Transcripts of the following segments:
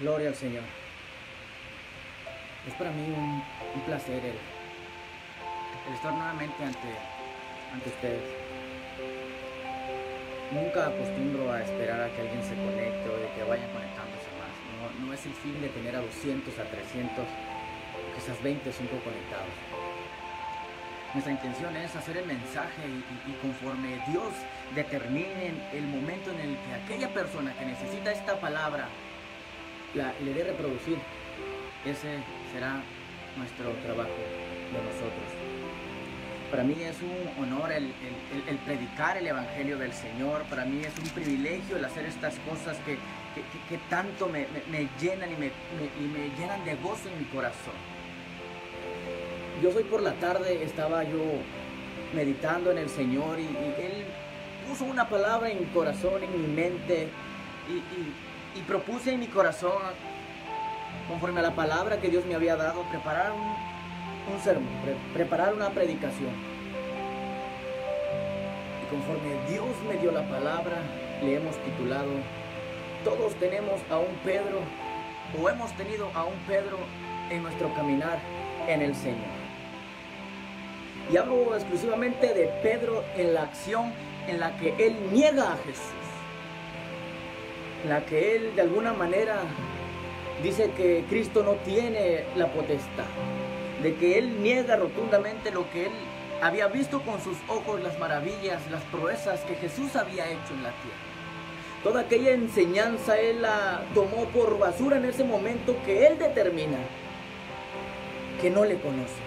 Gloria al Señor. Es para mí un, placer el, estar nuevamente ante, ustedes. Nunca acostumbro a esperar a que alguien se conecte o de que vayan conectándose más. No, es el fin de tener a 200, a 300, quizás 20 o 5 conectados. Nuestra intención es hacer el mensaje y conforme Dios determine el momento en el que aquella persona que necesita esta palabra la, le dé reproducir, ese será nuestro trabajo de nosotros. Para mí es un honor el, el- predicar el Evangelio del Señor, para mí es un privilegio el hacer estas cosas que, que- tanto me, me- llenan y me, y me llenan de gozo en mi corazón. Yo hoy por la tarde estaba yo meditando en el Señor y, Él puso una palabra en mi corazón, en mi mente y- y propuse en mi corazón, conforme a la palabra que Dios me había dado, preparar un, sermón, pre- preparar una predicación. Y conforme Dios me dio la palabra, le hemos titulado, todos tenemos a un Pedro o hemos tenido a un Pedro en nuestro caminar en el Señor. Y hablo exclusivamente de Pedro en la acción en la que él niega a Jesús. La que él de alguna manera dice que Cristo no tiene la potestad. De que él niega rotundamente lo que él había visto con sus ojos, las maravillas, las proezas que Jesús había hecho en la tierra. Toda aquella enseñanza él la tomó por basura en ese momento que él determina que no le conoce.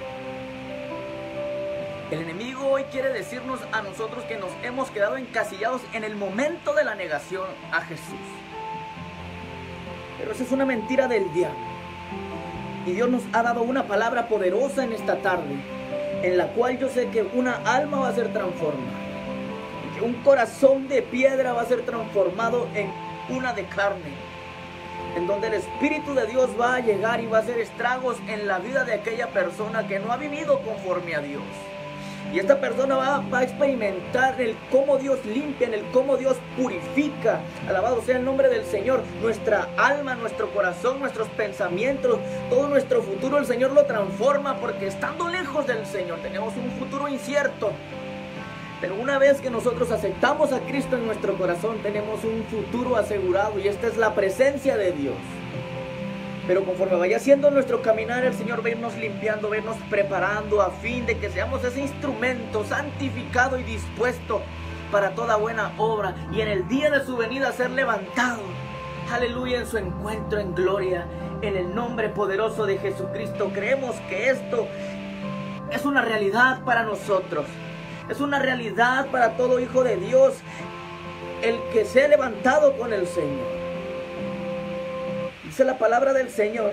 El enemigo hoy quiere decirnos a nosotros que nos hemos quedado encasillados en el momento de la negación a Jesús. Pero esa es una mentira del diablo. Y Dios nos ha dado una palabra poderosa en esta tarde, en la cual yo sé que una alma va a ser transformada. Que un corazón de piedra va a ser transformado en una de carne. En donde el Espíritu de Dios va a llegar y va a hacer estragos en la vida de aquella persona que no ha vivido conforme a Dios. Y esta persona va, a experimentar el cómo Dios limpia, en el cómo Dios purifica. Alabado sea el nombre del Señor. Nuestra alma, nuestro corazón, nuestros pensamientos, todo nuestro futuro el Señor lo transforma porque estando lejos del Señor tenemos un futuro incierto. Pero una vez que nosotros aceptamos a Cristo en nuestro corazón tenemos un futuro asegurado y esta es la presencia de Dios. Pero conforme vaya siendo nuestro caminar, el Señor va a irnos limpiando, va preparando a fin de que seamos ese instrumento santificado y dispuesto para toda buena obra y en el día de su venida ser levantado. Aleluya en su encuentro en gloria. En el nombre poderoso de Jesucristo creemos que esto es una realidad para nosotros. Es una realidad para todo hijo de Dios. El que se ha levantado con el Señor. Dice la palabra del Señor.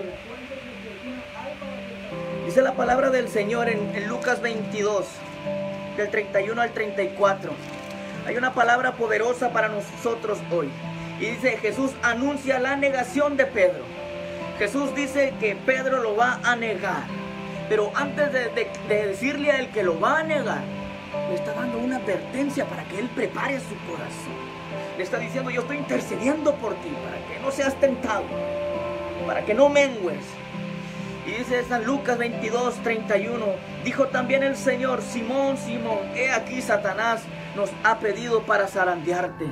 Dice la palabra del Señor en, Lucas 22, del 31 al 34. Hay una palabra poderosa para nosotros hoy. Y dice, Jesús anuncia la negación de Pedro. Jesús dice que Pedro lo va a negar. Pero antes de- de decirle a él que lo va a negar, le está dando una advertencia para que él prepare su corazón. Le está diciendo, yo estoy intercediendo por ti, para que no seas tentado, para que no mengues. Y dice San Lucas 22, 31, dijo también el Señor, Simón, Simón, he aquí Satanás nos ha pedido para zarandearte.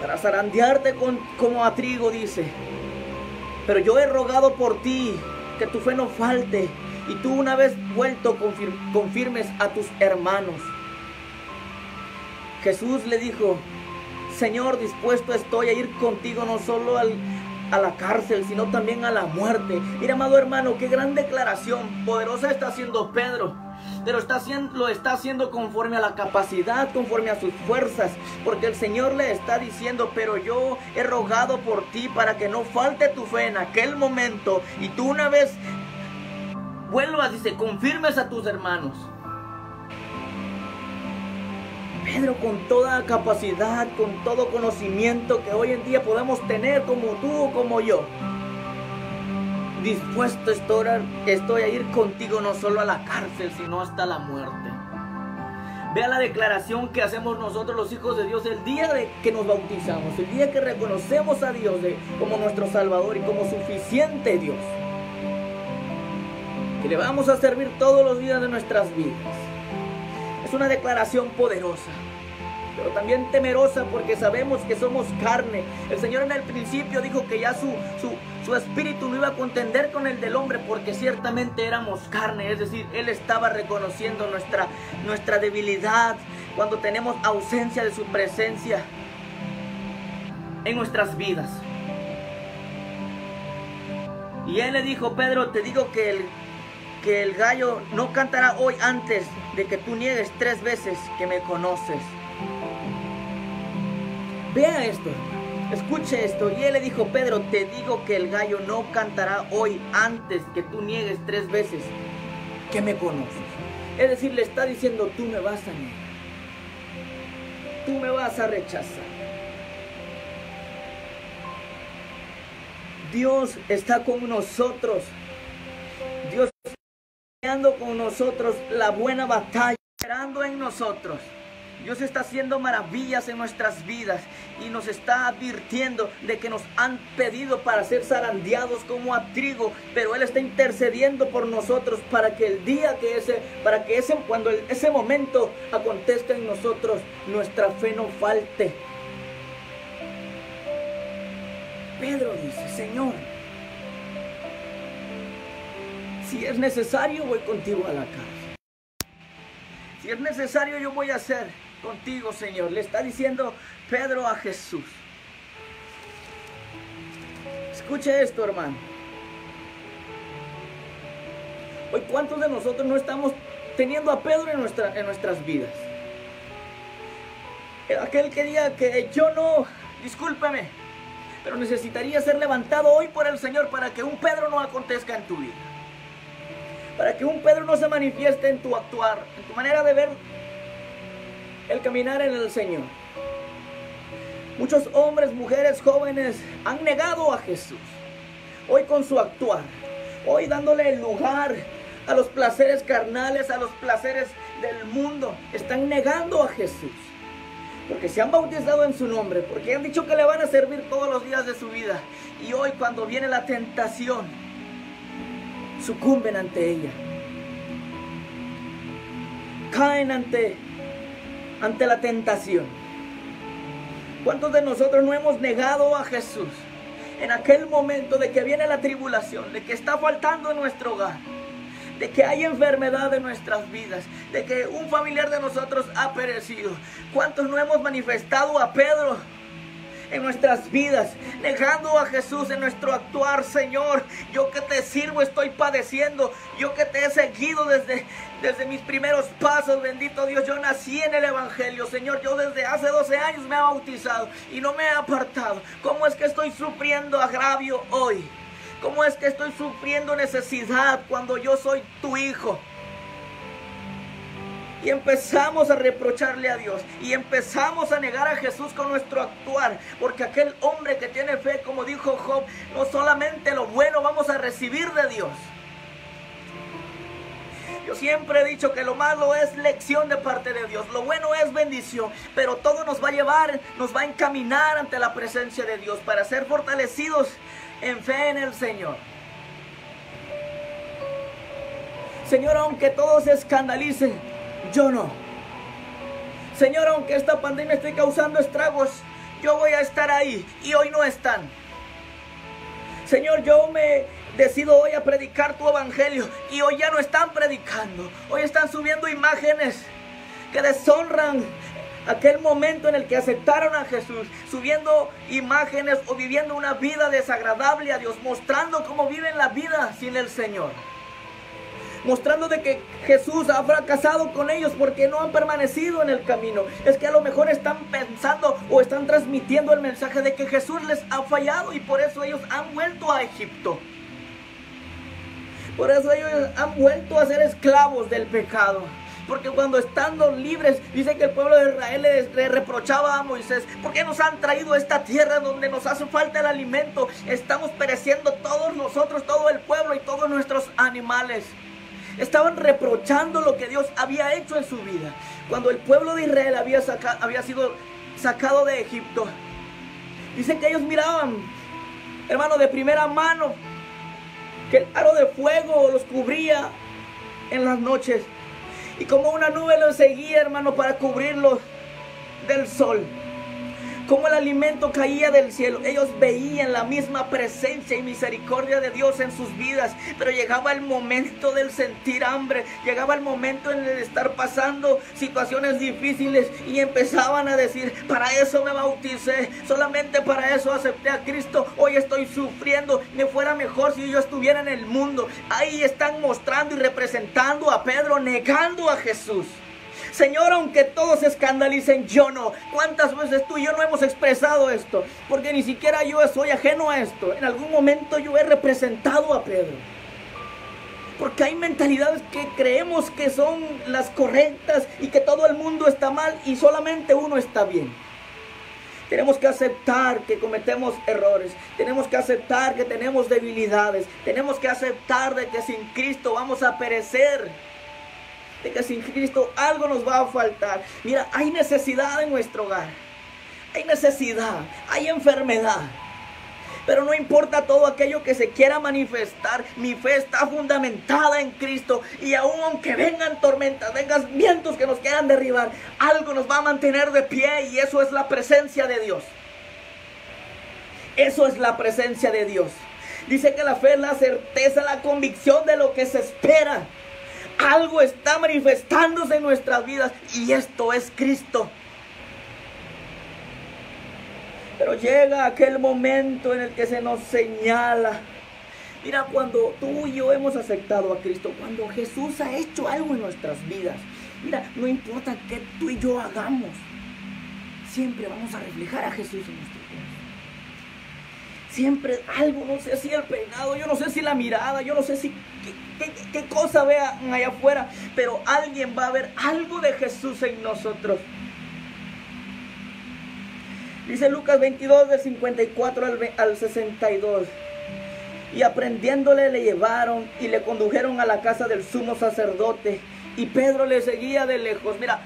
Para zarandearte con, como a trigo, dice. Pero yo he rogado por ti que tu fe no falte y tú una vez vuelto confir- confirmes a tus hermanos. Jesús le dijo, Señor, dispuesto estoy a ir contigo no solo al- a la cárcel, sino también a la muerte. Mira, amado hermano, qué gran declaración poderosa está haciendo Pedro. Pero está haciendo, lo está haciendo conforme a la capacidad, conforme a sus fuerzas. Porque el Señor le está diciendo, pero yo he rogado por ti para que no falte tu fe en aquel momento. Y tú una vez vuelvas, dice, confirmes a tus hermanos. Pedro con toda capacidad, con todo conocimiento que hoy en día podemos tener como tú o como yo. Dispuesto estoy a, ir contigo no solo a la cárcel, sino hasta la muerte. Vea la declaración que hacemos nosotros los hijos de Dios el día de que nos bautizamos, el día que reconocemos a Dios como nuestro Salvador y como suficiente Dios. Que le vamos a servir todos los días de nuestras vidas. Una declaración poderosa pero también temerosa porque sabemos que somos carne. El Señor en el principio dijo que ya su, su, espíritu no iba a contender con el del hombre porque ciertamente éramos carne, es decir, Él estaba reconociendo nuestra, nuestra debilidad cuando tenemos ausencia de su presencia en nuestras vidas. Y Él le dijo, Pedro, te digo que el, que el gallo no cantará hoy antes de que tú niegues tres veces que me conoces. Vea esto, escuche esto. Y él le dijo, Pedro, te digo que el gallo no cantará hoy antes que tú niegues tres veces que me conoces. Es decir, le está diciendo, tú me vas a negar. Tú me vas a rechazar. Dios está con nosotros. Dios con nosotros la buena batalla, esperando en nosotros. Dios está haciendo maravillas en nuestras vidas y nos está advirtiendo de que nos han pedido para ser zarandeados como a trigo, pero Él está intercediendo por nosotros para que el día que ese, para que ese, cuando ese momento acontezca en nosotros, nuestra fe no falte. Pedro dice, Señor, si es necesario voy contigo a la casa. Si es necesario yo voy a hacer contigo, Señor. Le está diciendo Pedro a Jesús. Escuche esto, hermano. Hoy, ¿cuántos de nosotros no estamos teniendo a Pedro en, nuestra, en nuestras vidas? Aquel que diga que yo no, discúlpeme, pero necesitaría ser levantado hoy por el Señor para que un Pedro no acontezca en tu vida. Para que un Pedro no se manifieste en tu actuar, en tu manera de ver el caminar en el Señor. Muchos hombres, mujeres, jóvenes han negado a Jesús. Hoy con su actuar, hoy dándole el lugar a los placeres carnales, a los placeres del mundo, están negando a Jesús. Porque se han bautizado en su nombre, porque han dicho que le van a servir todos los días de su vida. Y hoy cuando viene la tentación, sucumben ante ella. Caen ante ante la tentación. ¿Cuántos de nosotros no hemos negado a Jesús en aquel momento de que viene la tribulación, de que está faltando en nuestro hogar, de que hay enfermedad en nuestras vidas, de que un familiar de nosotros ha perecido? ¿Cuántos no hemos manifestado a Pedro? En nuestras vidas, negando a Jesús en nuestro actuar, Señor. Yo que te sirvo estoy padeciendo, yo que te he seguido desde, desde mis primeros pasos, bendito Dios. Yo nací en el Evangelio, Señor. Yo desde hace 12 años me he bautizado y no me he apartado. ¿Cómo es que estoy sufriendo agravio hoy? ¿Cómo es que estoy sufriendo necesidad cuando yo soy tu hijo? Y empezamos a reprocharle a Dios y empezamos a negar a Jesús con nuestro actuar, porque aquel hombre que tiene fe, como dijo Job, no solamente lo bueno vamos a recibir de Dios. Yo siempre he dicho que lo malo es lección de parte de Dios, lo bueno es bendición, pero todo nos va a llevar, nos va a encaminar ante la presencia de Dios para ser fortalecidos en fe en el Señor. Señor, aunque todos se escandalicen, yo no. Señor, aunque esta pandemia esté causando estragos, yo voy a estar ahí y hoy no están. Señor, yo me decido hoy a predicar tu evangelio y hoy ya no están predicando. Hoy están subiendo imágenes que deshonran aquel momento en el que aceptaron a Jesús, subiendo imágenes o viviendo una vida desagradable a Dios, mostrando cómo viven la vida sin el Señor mostrando de que Jesús ha fracasado con ellos porque no han permanecido en el camino. Es que a lo mejor están pensando o están transmitiendo el mensaje de que Jesús les ha fallado y por eso ellos han vuelto a Egipto. Por eso ellos han vuelto a ser esclavos del pecado. Porque cuando estando libres, dice que el pueblo de Israel le, reprochaba a Moisés, ¿por qué nos han traído a esta tierra donde nos hace falta el alimento? Estamos pereciendo todos nosotros, todo el pueblo y todos nuestros animales. Estaban reprochando lo que Dios había hecho en su vida. Cuando el pueblo de Israel había, sido sacado de Egipto, dice que ellos miraban, hermano, de primera mano, que el aro de fuego los cubría en las noches. Y como una nube los seguía, hermano, para cubrirlos del sol como el alimento caía del cielo. Ellos veían la misma presencia y misericordia de Dios en sus vidas, pero llegaba el momento del sentir hambre, llegaba el momento en el estar pasando situaciones difíciles y empezaban a decir, para eso me bauticé, solamente para eso acepté a Cristo, hoy estoy sufriendo, me fuera mejor si yo estuviera en el mundo. Ahí están mostrando y representando a Pedro, negando a Jesús. Señor, aunque todos se escandalicen, yo no. ¿Cuántas veces tú y yo no hemos expresado esto? Porque ni siquiera yo soy ajeno a esto. En algún momento yo he representado a Pedro. Porque hay mentalidades que creemos que son las correctas y que todo el mundo está mal y solamente uno está bien. Tenemos que aceptar que cometemos errores. Tenemos que aceptar que tenemos debilidades. Tenemos que aceptar de que sin Cristo vamos a perecer de que sin Cristo algo nos va a faltar. Mira, hay necesidad en nuestro hogar. Hay necesidad, hay enfermedad. Pero no importa todo aquello que se quiera manifestar, mi fe está fundamentada en Cristo. Y aun aunque vengan tormentas, vengan vientos que nos quieran derribar, algo nos va a mantener de pie y eso es la presencia de Dios. Eso es la presencia de Dios. Dice que la fe es la certeza, la convicción de lo que se espera algo está manifestándose en nuestras vidas y esto es Cristo. Pero llega aquel momento en el que se nos señala. Mira, cuando tú y yo hemos aceptado a Cristo, cuando Jesús ha hecho algo en nuestras vidas, mira, no importa qué tú y yo hagamos, siempre vamos a reflejar a Jesús en nuestro Siempre algo, no sé si el peinado, yo no sé si la mirada, yo no sé si qué, cosa vean allá afuera, pero alguien va a ver algo de Jesús en nosotros. Dice Lucas 22 del 54 al, al 62. Y aprendiéndole le llevaron y le condujeron a la casa del sumo sacerdote. Y Pedro le seguía de lejos. Mira,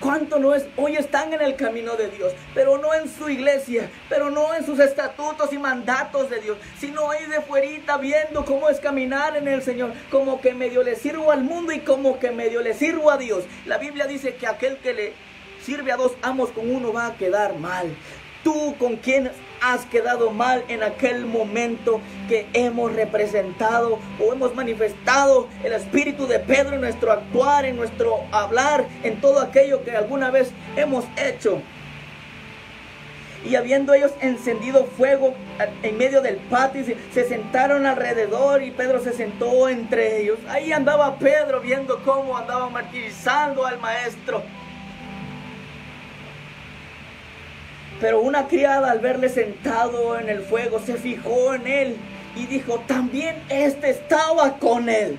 ¿Cuánto no es? Hoy están en el camino de Dios, pero no en su iglesia, pero no en sus estatutos y mandatos de Dios, sino ahí de fuerita viendo cómo es caminar en el Señor, como que medio le sirvo al mundo y como que medio le sirvo a Dios. La Biblia dice que aquel que le sirve a dos amos con uno va a quedar mal. Tú con quien has quedado mal en aquel momento que hemos representado o hemos manifestado el espíritu de Pedro en nuestro actuar, en nuestro hablar, en todo aquello que alguna vez hemos hecho. Y habiendo ellos encendido fuego en medio del patio, se sentaron alrededor y Pedro se sentó entre ellos. Ahí andaba Pedro viendo cómo andaba martirizando al maestro. Pero una criada al verle sentado en el fuego se fijó en él y dijo, también este estaba con él.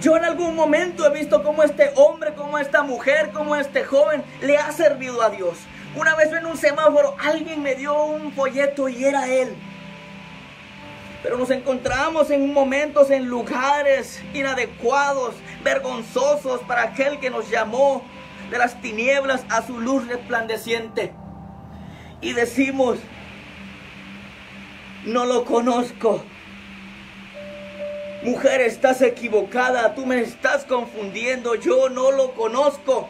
Yo en algún momento he visto cómo este hombre, cómo esta mujer, cómo este joven le ha servido a Dios. Una vez en un semáforo alguien me dio un folleto y era él. Pero nos encontramos en momentos, en lugares inadecuados, vergonzosos para aquel que nos llamó de las tinieblas a su luz resplandeciente y decimos, no lo conozco. Mujer, estás equivocada, tú me estás confundiendo, yo no lo conozco.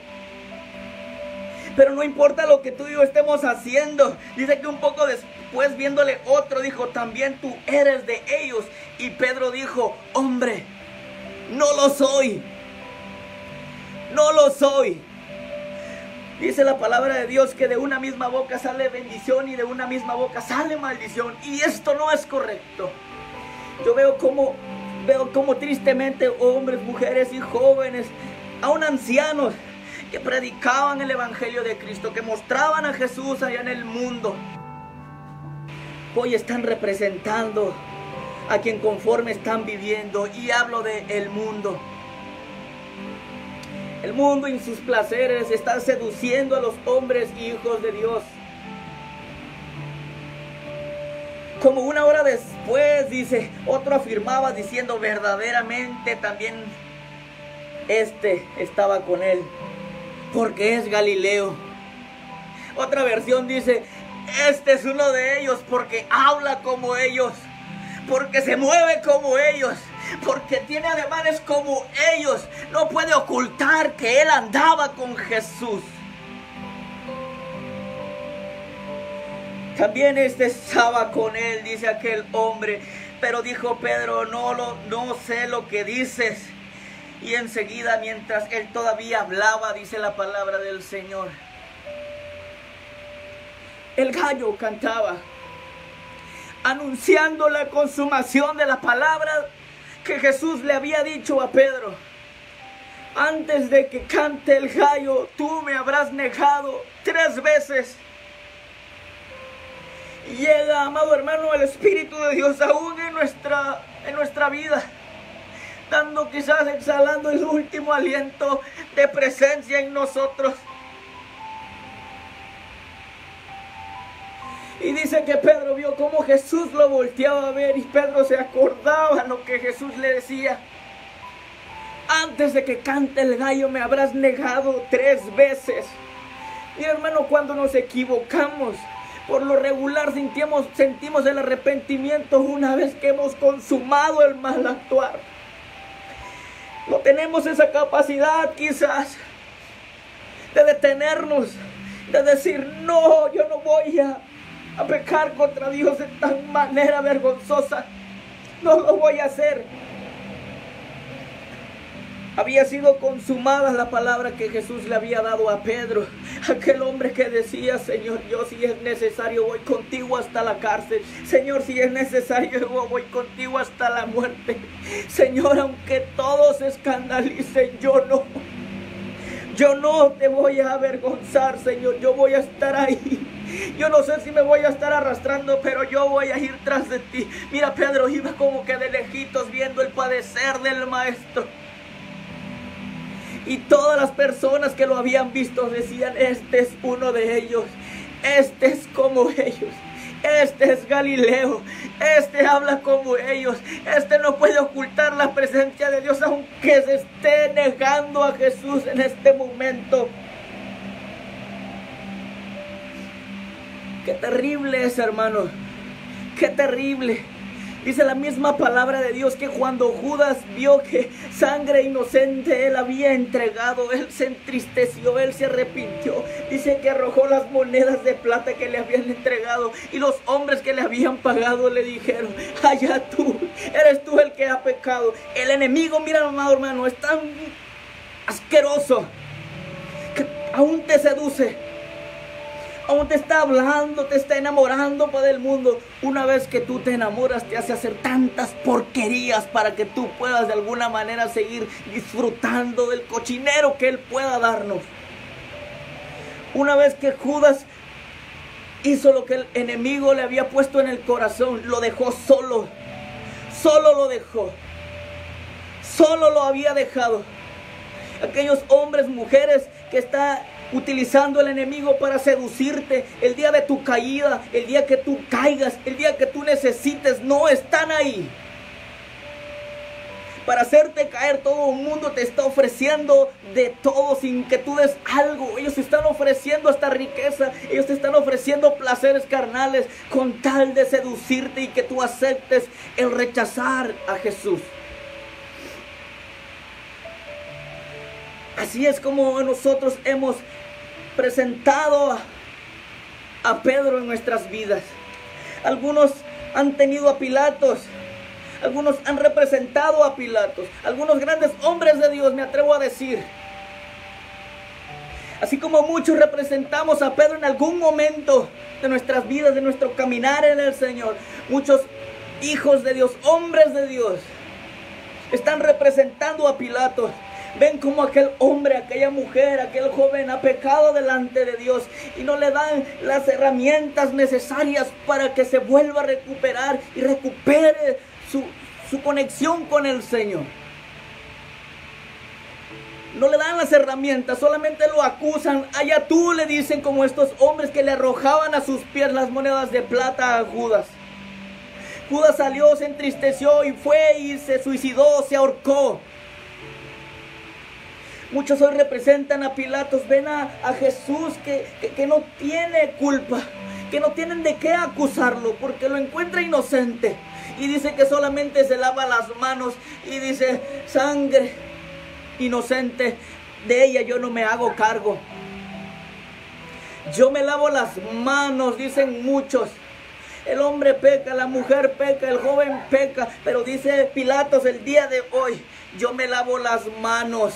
Pero no importa lo que tú y yo estemos haciendo. Dice que un poco después viéndole otro dijo, también tú eres de ellos. Y Pedro dijo, hombre, no lo soy. No lo soy. Dice la palabra de Dios que de una misma boca sale bendición y de una misma boca sale maldición. Y esto no es correcto. Yo veo como, veo como tristemente hombres, mujeres y jóvenes, aún ancianos, que predicaban el Evangelio de Cristo, que mostraban a Jesús allá en el mundo. Hoy están representando a quien conforme están viviendo. Y hablo del el mundo. El mundo y sus placeres están seduciendo a los hombres hijos de Dios. Como una hora después, dice, otro afirmaba diciendo verdaderamente también este estaba con él, porque es Galileo. Otra versión dice, este es uno de ellos porque habla como ellos, porque se mueve como ellos, porque tiene ademanes como ellos. No puede ocultar que él andaba con Jesús. También este estaba con él, dice aquel hombre. Pero dijo Pedro, no, lo, no sé lo que dices. Y enseguida, mientras él todavía hablaba, dice la palabra del Señor. El gallo cantaba, anunciando la consumación de la palabra que Jesús le había dicho a Pedro. Antes de que cante el gallo, tú me habrás negado tres veces llega, amado hermano, el Espíritu de Dios aún en nuestra, en nuestra vida. Dando quizás exhalando el último aliento de presencia en nosotros. Y dice que Pedro vio cómo Jesús lo volteaba a ver y Pedro se acordaba lo que Jesús le decía. Antes de que cante el gallo me habrás negado tres veces. Mi hermano, cuando nos equivocamos, por lo regular sentimos, sentimos el arrepentimiento una vez que hemos consumado el mal actuar. No tenemos esa capacidad quizás de detenernos, de decir, no, yo no voy a, a pecar contra Dios de tan manera vergonzosa. No lo voy a hacer había sido consumada la palabra que Jesús le había dado a Pedro. Aquel hombre que decía, Señor, yo si es necesario voy contigo hasta la cárcel. Señor, si es necesario yo voy contigo hasta la muerte. Señor, aunque todos escandalicen, yo no. Yo no te voy a avergonzar, Señor. Yo voy a estar ahí. Yo no sé si me voy a estar arrastrando, pero yo voy a ir tras de ti. Mira, Pedro iba como que de lejitos viendo el padecer del maestro. Y todas las personas que lo habían visto decían, este es uno de ellos, este es como ellos. Este es Galileo, este habla como ellos, este no puede ocultar la presencia de Dios aunque se esté negando a Jesús en este momento. Qué terrible es, hermano. Qué terrible. Dice la misma palabra de Dios que cuando Judas vio que sangre inocente él había entregado, él se entristeció, él se arrepintió. Dice que arrojó las monedas de plata que le habían entregado y los hombres que le habían pagado le dijeron, allá tú, eres tú el que ha pecado. El enemigo, mira amado hermano, es tan asqueroso que aún te seduce aún te está hablando, te está enamorando para el mundo. Una vez que tú te enamoras, te hace hacer tantas porquerías para que tú puedas de alguna manera seguir disfrutando del cochinero que Él pueda darnos. Una vez que Judas hizo lo que el enemigo le había puesto en el corazón, lo dejó solo. Solo lo dejó. Solo lo había dejado. Aquellos hombres, mujeres que está utilizando el enemigo para seducirte. El día de tu caída, el día que tú caigas, el día que tú necesites, no están ahí. Para hacerte caer todo el mundo te está ofreciendo de todo sin que tú des algo. Ellos te están ofreciendo hasta riqueza. Ellos te están ofreciendo placeres carnales con tal de seducirte y que tú aceptes el rechazar a Jesús. Así es como nosotros hemos presentado a, Pedro en nuestras vidas. Algunos han tenido a Pilatos. Algunos han representado a Pilatos. Algunos grandes hombres de Dios, me atrevo a decir. Así como muchos representamos a Pedro en algún momento de nuestras vidas, de nuestro caminar en el Señor. Muchos hijos de Dios, hombres de Dios, están representando a Pilatos. Ven como aquel hombre, aquella mujer, aquel joven ha pecado delante de Dios y no le dan las herramientas necesarias para que se vuelva a recuperar y recupere su, su conexión con el Señor. No le dan las herramientas, solamente lo acusan. Allá tú le dicen como estos hombres que le arrojaban a sus pies las monedas de plata a Judas. Judas salió, se entristeció y fue y se suicidó, se ahorcó. Muchos hoy representan a Pilatos, ven a, Jesús que, que no tiene culpa, que no tienen de qué acusarlo, porque lo encuentra inocente. Y dice que solamente se lava las manos y dice, sangre inocente, de ella yo no me hago cargo. Yo me lavo las manos, dicen muchos. El hombre peca, la mujer peca, el joven peca, pero dice Pilatos el día de hoy, yo me lavo las manos.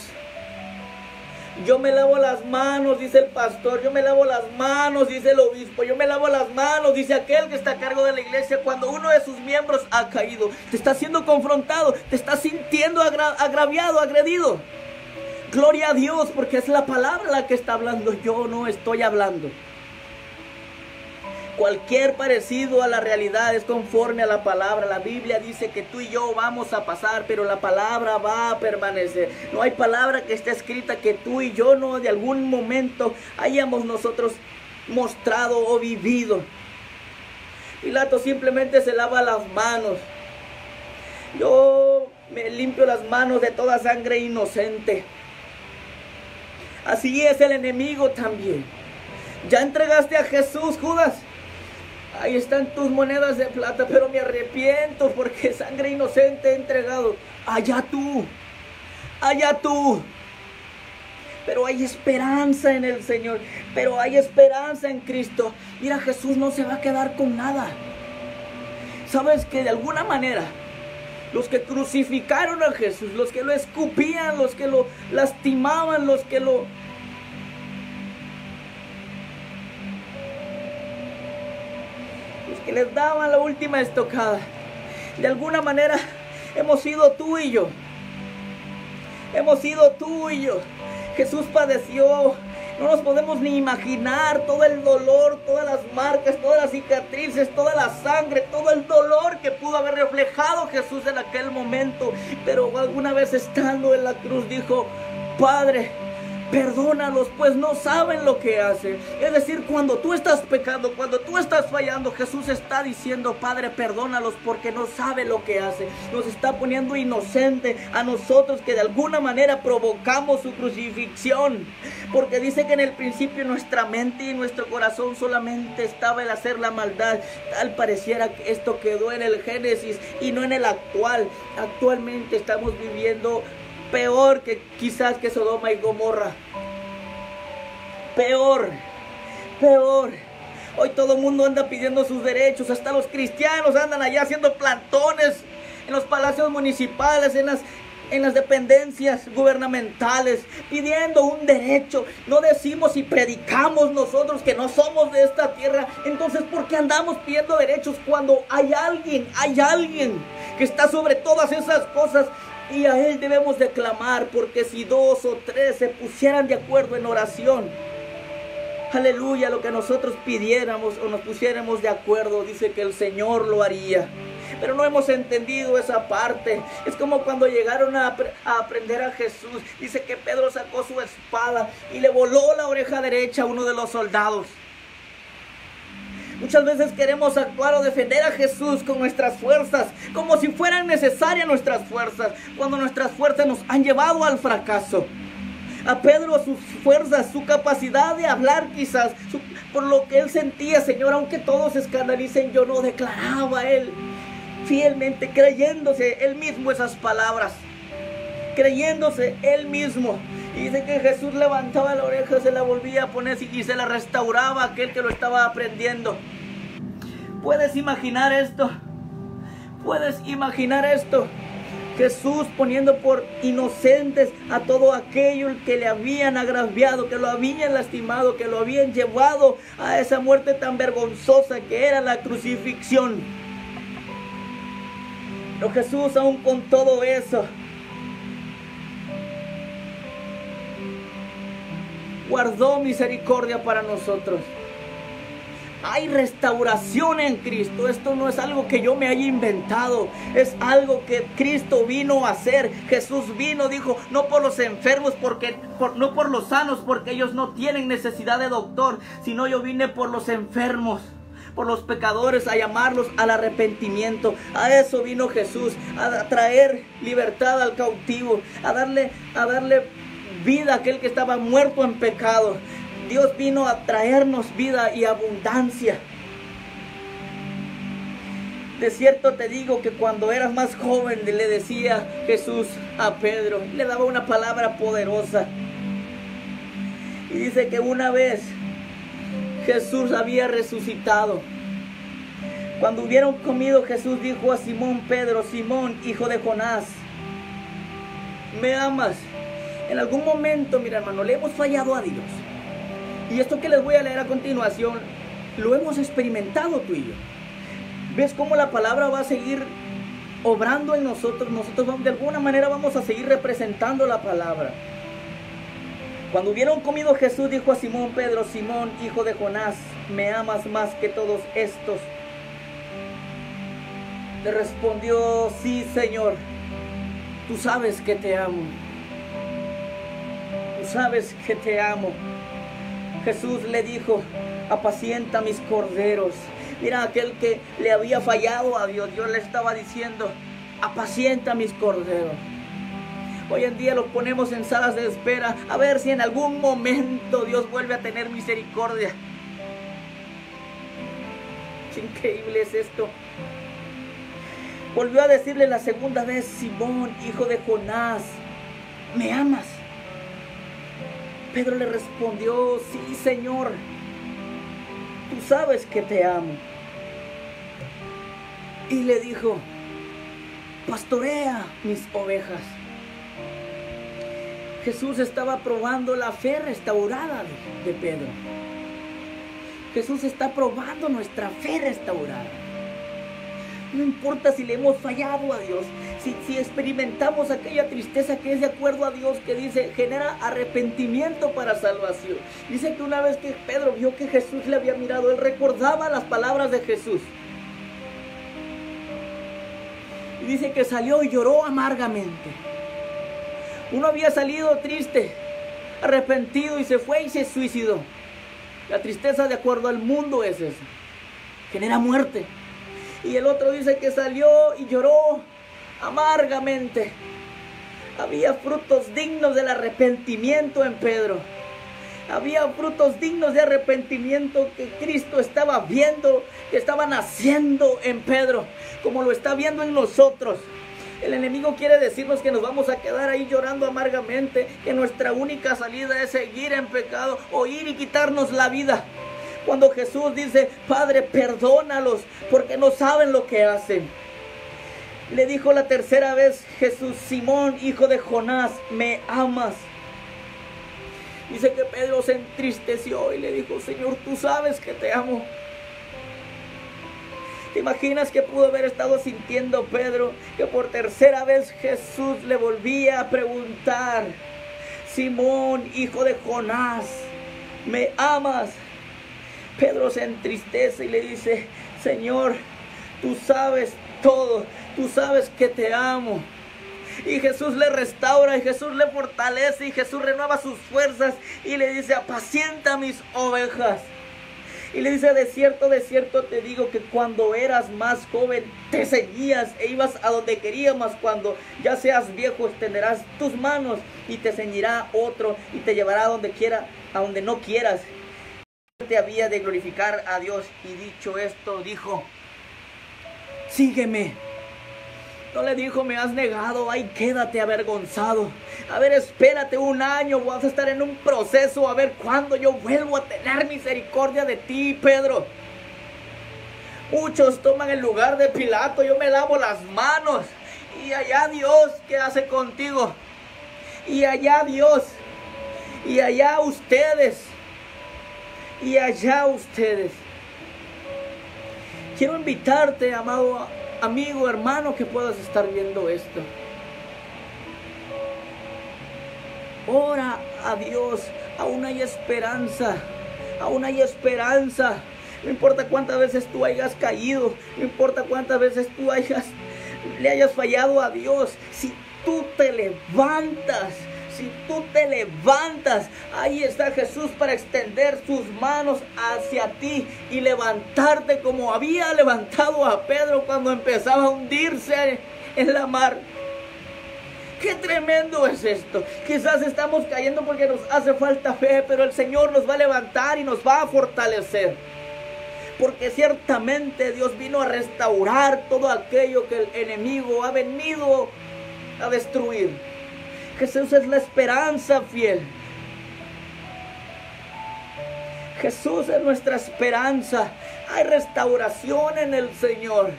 Yo me lavo las manos, dice el pastor. Yo me lavo las manos, dice el obispo. Yo me lavo las manos, dice aquel que está a cargo de la iglesia. Cuando uno de sus miembros ha caído, te está siendo confrontado, te está sintiendo agraviado, agredido. Gloria a Dios, porque es la palabra la que está hablando. Yo no estoy hablando. Cualquier parecido a la realidad es conforme a la palabra. La Biblia dice que tú y yo vamos a pasar, pero la palabra va a permanecer. No hay palabra que esté escrita que tú y yo no de algún momento hayamos nosotros mostrado o vivido. Pilato simplemente se lava las manos. Yo me limpio las manos de toda sangre inocente. Así es el enemigo también. Ya entregaste a Jesús, Judas. Ahí están tus monedas de plata, pero me arrepiento porque sangre inocente he entregado. Allá tú, allá tú. Pero hay esperanza en el Señor, pero hay esperanza en Cristo. Mira, Jesús no se va a quedar con nada. Sabes que de alguna manera los que crucificaron a Jesús, los que lo escupían, los que lo lastimaban, los que lo que les daban la última estocada. De alguna manera hemos sido tú y yo. Hemos sido tú y yo. Jesús padeció. No nos podemos ni imaginar todo el dolor, todas las marcas, todas las cicatrices, toda la sangre, todo el dolor que pudo haber reflejado Jesús en aquel momento. Pero alguna vez estando en la cruz dijo, Padre, Perdónalos, pues no saben lo que hacen. Es decir, cuando tú estás pecando, cuando tú estás fallando, Jesús está diciendo, Padre, perdónalos porque no sabe lo que hace. Nos está poniendo inocente a nosotros que de alguna manera provocamos su crucifixión. Porque dice que en el principio nuestra mente y nuestro corazón solamente estaba el hacer la maldad. Tal pareciera que esto quedó en el Génesis y no en el actual. Actualmente estamos viviendo peor que quizás que Sodoma y Gomorra. Peor, peor. Hoy todo el mundo anda pidiendo sus derechos, hasta los cristianos andan allá haciendo plantones en los palacios municipales, en las, en las dependencias gubernamentales, pidiendo un derecho. No decimos y predicamos nosotros que no somos de esta tierra. Entonces, ¿por qué andamos pidiendo derechos cuando hay alguien, hay alguien que está sobre todas esas cosas y a Él debemos de clamar, porque si dos o tres se pusieran de acuerdo en oración, aleluya, lo que nosotros pidiéramos o nos pusiéramos de acuerdo, dice que el Señor lo haría. Pero no hemos entendido esa parte. Es como cuando llegaron a, a, aprender a Jesús. Dice que Pedro sacó su espada y le voló la oreja derecha a uno de los soldados. Muchas veces queremos actuar o defender a Jesús con nuestras fuerzas, como si fueran necesarias nuestras fuerzas, cuando nuestras fuerzas nos han llevado al fracaso. A Pedro sus fuerzas, su capacidad de hablar quizás, por lo que él sentía, Señor, aunque todos escandalicen, yo no declaraba a él fielmente, creyéndose él mismo esas palabras, creyéndose él mismo. Y dice que Jesús levantaba la oreja, se la volvía a poner y se la restauraba aquel que lo estaba aprendiendo. ¿Puedes imaginar esto? ¿Puedes imaginar esto? Jesús poniendo por inocentes a todo aquello que le habían agraviado, que lo habían lastimado, que lo habían llevado a esa muerte tan vergonzosa que era la crucifixión. Pero Jesús aún con todo eso guardó misericordia para nosotros. Hay restauración en Cristo. Esto no es algo que yo me haya inventado. Es algo que Cristo vino a hacer. Jesús vino, dijo, no por los enfermos, porque, no por los sanos, porque ellos no tienen necesidad de doctor, sino yo vine por los enfermos por los pecadores, a llamarlos al arrepentimiento. A eso vino Jesús, a traer libertad al cautivo, a darle, a darle vida aquel que estaba muerto en pecado. Dios vino a traernos vida y abundancia. De cierto te digo que cuando eras más joven le decía Jesús a Pedro, le daba una palabra poderosa. Y dice que una vez Jesús había resucitado. Cuando hubieron comido, Jesús dijo a Simón Pedro, Simón, hijo de Jonás, ¿me amas? En algún momento, mira hermano, le hemos fallado a Dios. Y esto que les voy a leer a continuación, lo hemos experimentado tú y yo. ¿Ves cómo la palabra va a seguir obrando en nosotros? Nosotros de alguna manera vamos a seguir representando la palabra. Cuando hubieron comido Jesús dijo a Simón Pedro, Simón, hijo de Jonás, ¿me amas más que todos estos? Le respondió, sí Señor, tú sabes que te amo. Sabes que te amo. Jesús le dijo, apacienta mis corderos. Mira, aquel que le había fallado a Dios, Dios le estaba diciendo, apacienta mis corderos. Hoy en día los ponemos en salas de espera a ver si en algún momento Dios vuelve a tener misericordia. Qué increíble es esto. Volvió a decirle la segunda vez, Simón, hijo de Jonás, ¿me amas? Pedro le respondió, sí, Señor, tú sabes que te amo. Y le dijo, pastorea mis ovejas. Jesús estaba probando la fe restaurada de, Pedro. Jesús está probando nuestra fe restaurada. No importa si le hemos fallado a Dios, si, experimentamos aquella tristeza que es de acuerdo a Dios, que dice, genera arrepentimiento para salvación. Dice que una vez que Pedro vio que Jesús le había mirado, él recordaba las palabras de Jesús. Y dice que salió y lloró amargamente. Uno había salido triste, arrepentido y se fue y se suicidó. La tristeza de acuerdo al mundo es eso. Genera muerte. Y el otro dice que salió y lloró amargamente. Había frutos dignos del arrepentimiento en Pedro. Había frutos dignos de arrepentimiento que Cristo estaba viendo, que estaban haciendo en Pedro, como lo está viendo en nosotros. El enemigo quiere decirnos que nos vamos a quedar ahí llorando amargamente, que nuestra única salida es seguir en pecado o ir y quitarnos la vida. Cuando Jesús dice, Padre, perdónalos porque no saben lo que hacen. Le dijo la tercera vez Jesús, Simón, hijo de Jonás, ¿me amas? Dice que Pedro se entristeció y le dijo, Señor, tú sabes que te amo. ¿Te imaginas que pudo haber estado sintiendo Pedro? Que por tercera vez Jesús le volvía a preguntar, Simón, hijo de Jonás, ¿me amas? Pedro se entristece y le dice, Señor, tú sabes todo, tú sabes que te amo. Y Jesús le restaura y Jesús le fortalece y Jesús renueva sus fuerzas y le dice, apacienta mis ovejas. Y le dice, de cierto, de cierto te digo que cuando eras más joven te seguías e ibas a donde querías, mas cuando ya seas viejo extenderás tus manos y te ceñirá otro y te llevará a donde quiera, a donde no quieras. Había de glorificar a Dios y dicho esto dijo, sígueme. No le dijo, me has negado, ay, quédate avergonzado. A ver, espérate un año, vas a estar en un proceso, a ver cuándo yo vuelvo a tener misericordia de ti, Pedro. Muchos toman el lugar de Pilato, yo me lavo las manos. Y allá Dios, ¿qué hace contigo? Y allá Dios, y allá ustedes, y allá ustedes. Quiero invitarte, amado amigo, hermano, que puedas estar viendo esto. Ora a Dios, aún hay esperanza, aún hay esperanza. No importa cuántas veces tú hayas caído, no importa cuántas veces tú hayas, le hayas fallado a Dios, si tú te levantas, si tú te levantas, ahí está Jesús para extender sus manos hacia ti y levantarte como había levantado a Pedro cuando empezaba a hundirse en la mar. Qué tremendo es esto. Quizás estamos cayendo porque nos hace falta fe, pero el Señor nos va a levantar y nos va a fortalecer. Porque ciertamente Dios vino a restaurar todo aquello que el enemigo ha venido a destruir. Jesús es la esperanza fiel. Jesús es nuestra esperanza. Hay restauración en el Señor.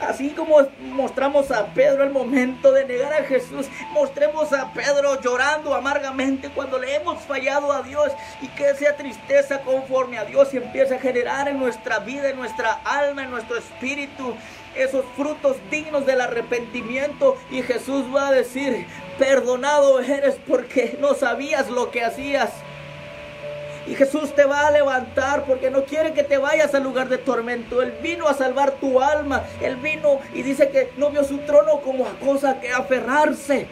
Así como mostramos a Pedro el momento de negar a Jesús, mostremos a Pedro llorando amargamente cuando le hemos fallado a Dios y que esa tristeza conforme a Dios empiece a generar en nuestra vida, en nuestra alma, en nuestro espíritu, esos frutos dignos del arrepentimiento y Jesús va a decir, perdonado eres porque no sabías lo que hacías. Y Jesús te va a levantar porque no quiere que te vayas al lugar de tormento. Él vino a salvar tu alma. Él vino y dice que no vio su trono como a cosa que aferrarse,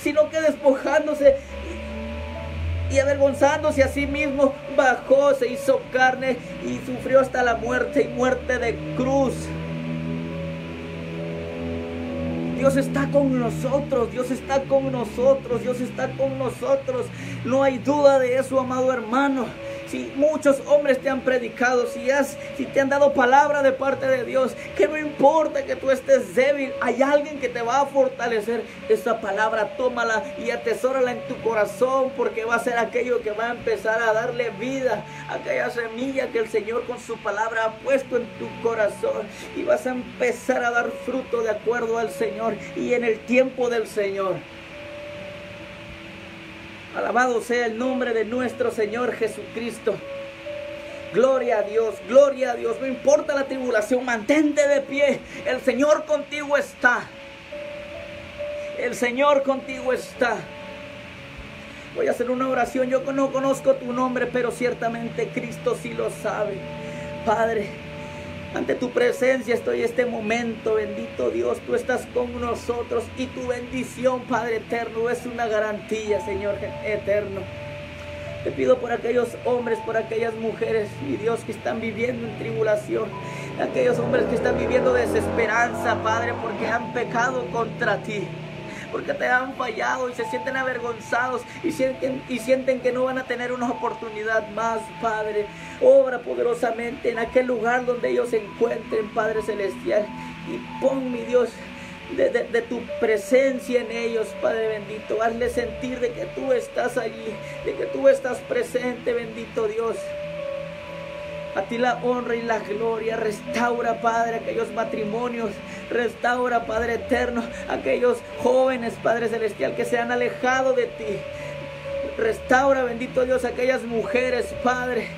sino que despojándose y avergonzándose a sí mismo, bajó, se hizo carne y sufrió hasta la muerte y muerte de cruz. Dios está con nosotros, Dios está con nosotros, Dios está con nosotros. No hay duda de eso, amado hermano si muchos hombres te han predicado, si, has, si te han dado palabra de parte de Dios, que no importa que tú estés débil, hay alguien que te va a fortalecer. Esa palabra tómala y atesórala en tu corazón porque va a ser aquello que va a empezar a darle vida, aquella semilla que el Señor con su palabra ha puesto en tu corazón y vas a empezar a dar fruto de acuerdo al Señor y en el tiempo del Señor. Alabado sea el nombre de nuestro Señor Jesucristo. Gloria a Dios, gloria a Dios. No importa la tribulación, mantente de pie. El Señor contigo está. El Señor contigo está. Voy a hacer una oración. Yo no conozco tu nombre, pero ciertamente Cristo sí lo sabe. Padre, ante tu presencia estoy este momento, bendito Dios, tú estás con nosotros y tu bendición, Padre eterno, es una garantía, Señor eterno. Te pido por aquellos hombres, por aquellas mujeres, mi Dios, que están viviendo en tribulación. Aquellos hombres que están viviendo desesperanza, Padre, porque han pecado contra ti porque te han fallado y se sienten avergonzados y sienten, y sienten que no van a tener una oportunidad más, Padre. Obra poderosamente en aquel lugar donde ellos se encuentren, Padre Celestial. Y pon, mi Dios, de, de, tu presencia en ellos, Padre bendito. Hazle sentir de que tú estás allí, de que tú estás presente, bendito Dios. A ti la honra y la gloria. Restaura, Padre, aquellos matrimonios. Restaura, Padre eterno, aquellos jóvenes, Padre celestial, que se han alejado de ti. Restaura, bendito Dios, aquellas mujeres, Padre,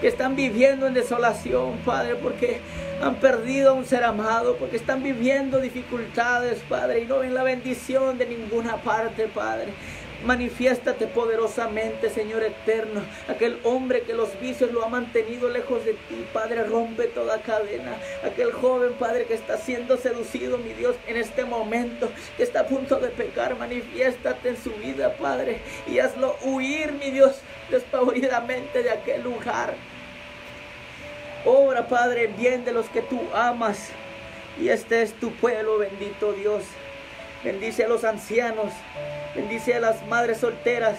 que están viviendo en desolación, Padre, porque han perdido a un ser amado, porque están viviendo dificultades, Padre, y no ven la bendición de ninguna parte, Padre. Manifiéstate poderosamente, Señor eterno. Aquel hombre que los vicios lo ha mantenido lejos de ti, Padre, rompe toda cadena. Aquel joven, Padre, que está siendo seducido, mi Dios, en este momento, que está a punto de pecar, manifiéstate en su vida, Padre, y hazlo huir, mi Dios, despavoridamente de aquel lugar. Obra, Padre, bien de los que tú amas. Y este es tu pueblo, bendito Dios. Bendice a los ancianos. Bendice a las madres solteras.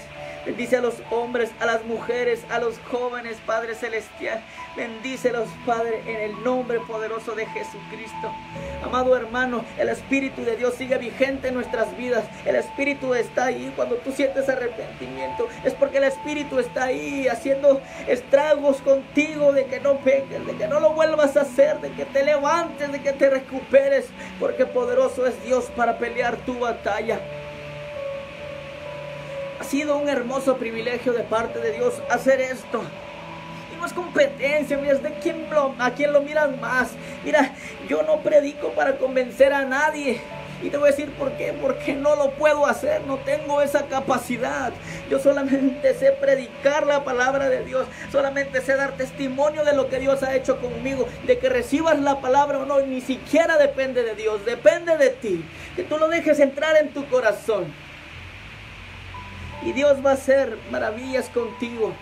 Bendice a los hombres, a las mujeres, a los jóvenes, Padre Celestial. Bendícelos, Padre, en el nombre poderoso de Jesucristo. Amado hermano, el Espíritu de Dios sigue vigente en nuestras vidas. El Espíritu está ahí cuando tú sientes arrepentimiento. Es porque el Espíritu está ahí haciendo estragos contigo de que no peques, de que no lo vuelvas a hacer, de que te levantes, de que te recuperes. Porque poderoso es Dios para pelear tu batalla. Sido un hermoso privilegio de parte de Dios hacer esto. Y no es competencia, mira, es de quién lo, a quién lo miran más. Mira, yo no predico para convencer a nadie. Y te voy a decir por qué, porque no lo puedo hacer, no tengo esa capacidad. Yo solamente sé predicar la palabra de Dios, solamente sé dar testimonio de lo que Dios ha hecho conmigo, de que recibas la palabra o no, ni siquiera depende de Dios, depende de ti, que tú lo dejes entrar en tu corazón. Y Dios va a hacer maravillas contigo.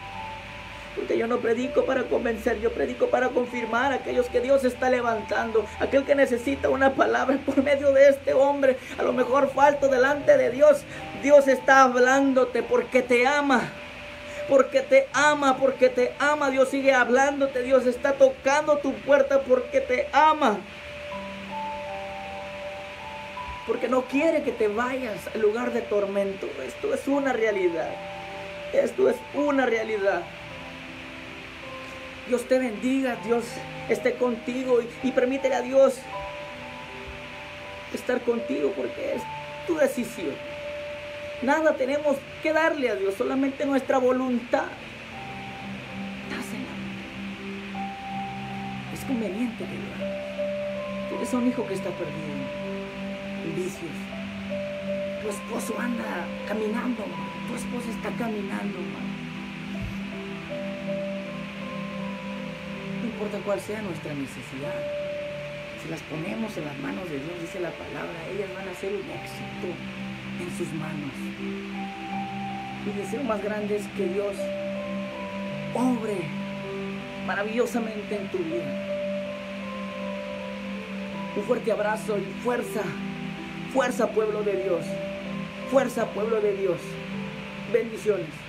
Porque yo no predico para convencer, yo predico para confirmar a aquellos que Dios está levantando. Aquel que necesita una palabra por medio de este hombre. A lo mejor falto delante de Dios. Dios está hablándote porque te ama. Porque te ama, porque te ama. Dios sigue hablándote. Dios está tocando tu puerta porque te ama. Porque no quiere que te vayas al lugar de tormento. Esto es una realidad. Esto es una realidad. Dios te bendiga, Dios esté contigo y, permítele a Dios estar contigo porque es tu decisión. Nada tenemos que darle a Dios, solamente nuestra voluntad. Dásela. Es conveniente que lo hagas. Un hijo que está perdido vicios. Tu esposo anda caminando, tu esposa está caminando. importa cuál sea nuestra necesidad, si las ponemos en las manos de Dios, dice la palabra, ellas van a ser un éxito en sus manos. Mi deseo más grande es que Dios obre maravillosamente en tu vida. Un fuerte abrazo y fuerza, fuerza pueblo de Dios, fuerza pueblo de Dios. Bendiciones.